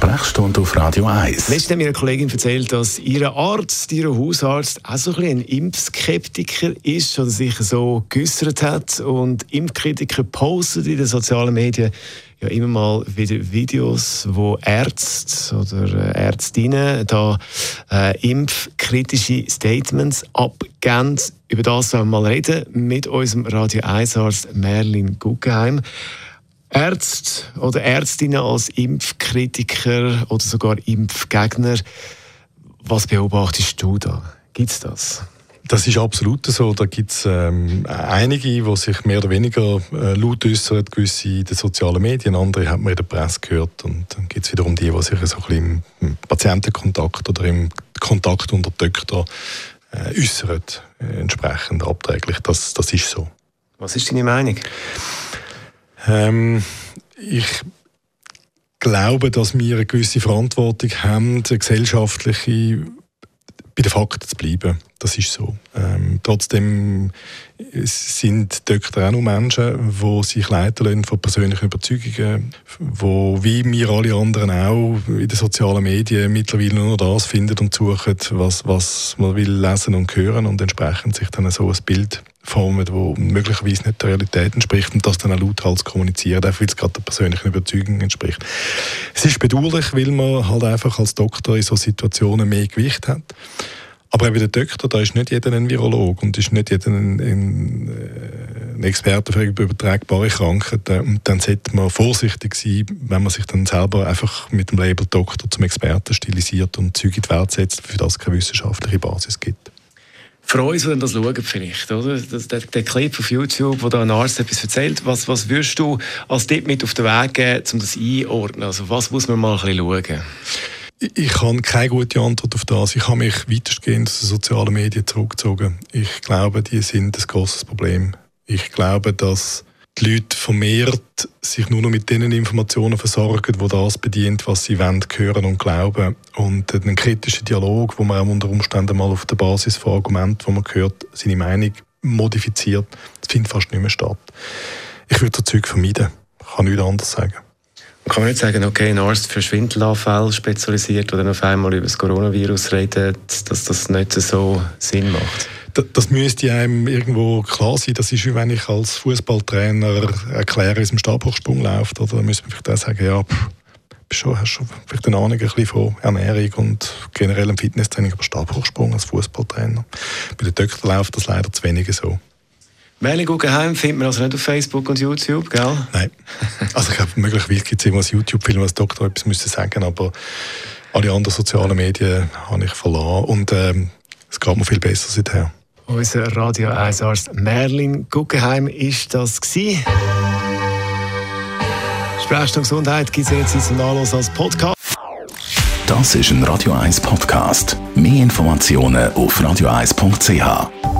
Sprechstunde auf Radio 1. Letztens hat mir eine Kollegin erzählt, dass ihr Arzt, ihr Hausarzt, auch so ein, ein Impfskeptiker ist oder sich so geäußert hat. Und Impfkritiker posten in den sozialen Medien ja immer mal wieder Videos, wo Ärzte oder äh, Ärztinnen da äh, impfkritische Statements abgeben. Über das wollen wir mal reden mit unserem Radio 1 Arzt Merlin Guggenheim. Ärzte oder Ärztinnen als Impfkritiker oder sogar Impfgegner. Was beobachtest du da? Gibt es das? Das ist absolut so. Da gibt es ähm, einige, die sich mehr oder weniger äh, laut äußern, gewisse in den sozialen Medien, andere hat man in der Presse gehört. Und dann gibt es wiederum die, die sich so ein bisschen im Patientenkontakt oder im Kontakt unter Doktor äh, äußern, äh, entsprechend abträglich. Das, das ist so. Was ist deine Meinung? Ähm, ich glaube, dass wir eine gewisse Verantwortung haben, eine gesellschaftliche bei den Fakten zu bleiben. Das ist so. Ähm, trotzdem sind Doktor auch noch Menschen, die sich leiten lassen von persönlichen Überzeugungen, wo wie wir alle anderen auch in den sozialen Medien mittlerweile nur das finden und suchen, was, was man will lesen und hören und entsprechend sich dann so ein Bild formen, wo möglicherweise nicht der Realität entspricht und das dann auch lauthals kommunizieren, auch weil es gerade der persönlichen Überzeugung entspricht. Es ist bedauerlich, weil man halt einfach als Doktor in so Situationen mehr Gewicht hat. Aber eben der Doktor, da ist nicht jeder ein Virolog und ist nicht jeder ein, ein, äh, ein Experte für übertragbare Krankheiten. Und dann sollte man vorsichtig sein, wenn man sich dann selber einfach mit dem Label Doktor zum Experten stilisiert und Züge in die Welt setzt, für das keine wissenschaftliche Basis gibt. Für uns, die das schauen vielleicht, oder? Das, der, der Clip auf YouTube, wo da ein Arzt etwas erzählt, was, was würdest du als Tipp mit auf den Weg geben, um das einordnen? Also was muss man mal ein bisschen schauen? Ich habe keine gute Antwort auf das. Ich habe mich weitestgehend aus den sozialen Medien zurückgezogen. Ich glaube, die sind ein großes Problem. Ich glaube, dass die Leute vermehrt sich nur noch mit den Informationen versorgen, die das bedient, was sie wollen, hören und glauben. Und ein kritischer Dialog, wo man auch unter Umständen mal auf der Basis von Argumenten, die man hört, seine Meinung modifiziert, das findet fast nicht mehr statt. Ich würde das Zeug vermeiden. Ich kann nichts anderes sagen. Kann man nicht sagen, okay, ein Arzt für Schwindelanfälle spezialisiert oder auf einmal über das Coronavirus redet, dass das nicht so Sinn macht? Das, das müsste einem irgendwo klar sein. Das ist wie wenn ich als Fußballtrainer erkläre, wie es im Stabhochsprung läuft. Oder dann müsste man vielleicht auch sagen, ja, schon, hast schon vielleicht eine Ahnung ein bisschen von Ernährung und generellem Fitnesstraining, aber Stabhochsprung als Fußballtrainer. Bei den Doktor läuft das leider zu wenig so. Merlin Guggenheim findet man also nicht auf Facebook und YouTube, gell? Nein. Also ich glaube, möglicherweise gibt es irgendwas YouTube-Film, was Doktor etwas müsste sagen, aber alle anderen sozialen Medien habe ich verloren und ähm, es geht mir viel besser seither. Unser Radio 1 Arzt Merlin Guggenheim ist das gsi. Sprechstunde Gesundheit gibt es jetzt in Nachlass als Podcast. Das ist ein Radio 1 Podcast. Mehr Informationen auf radio1.ch.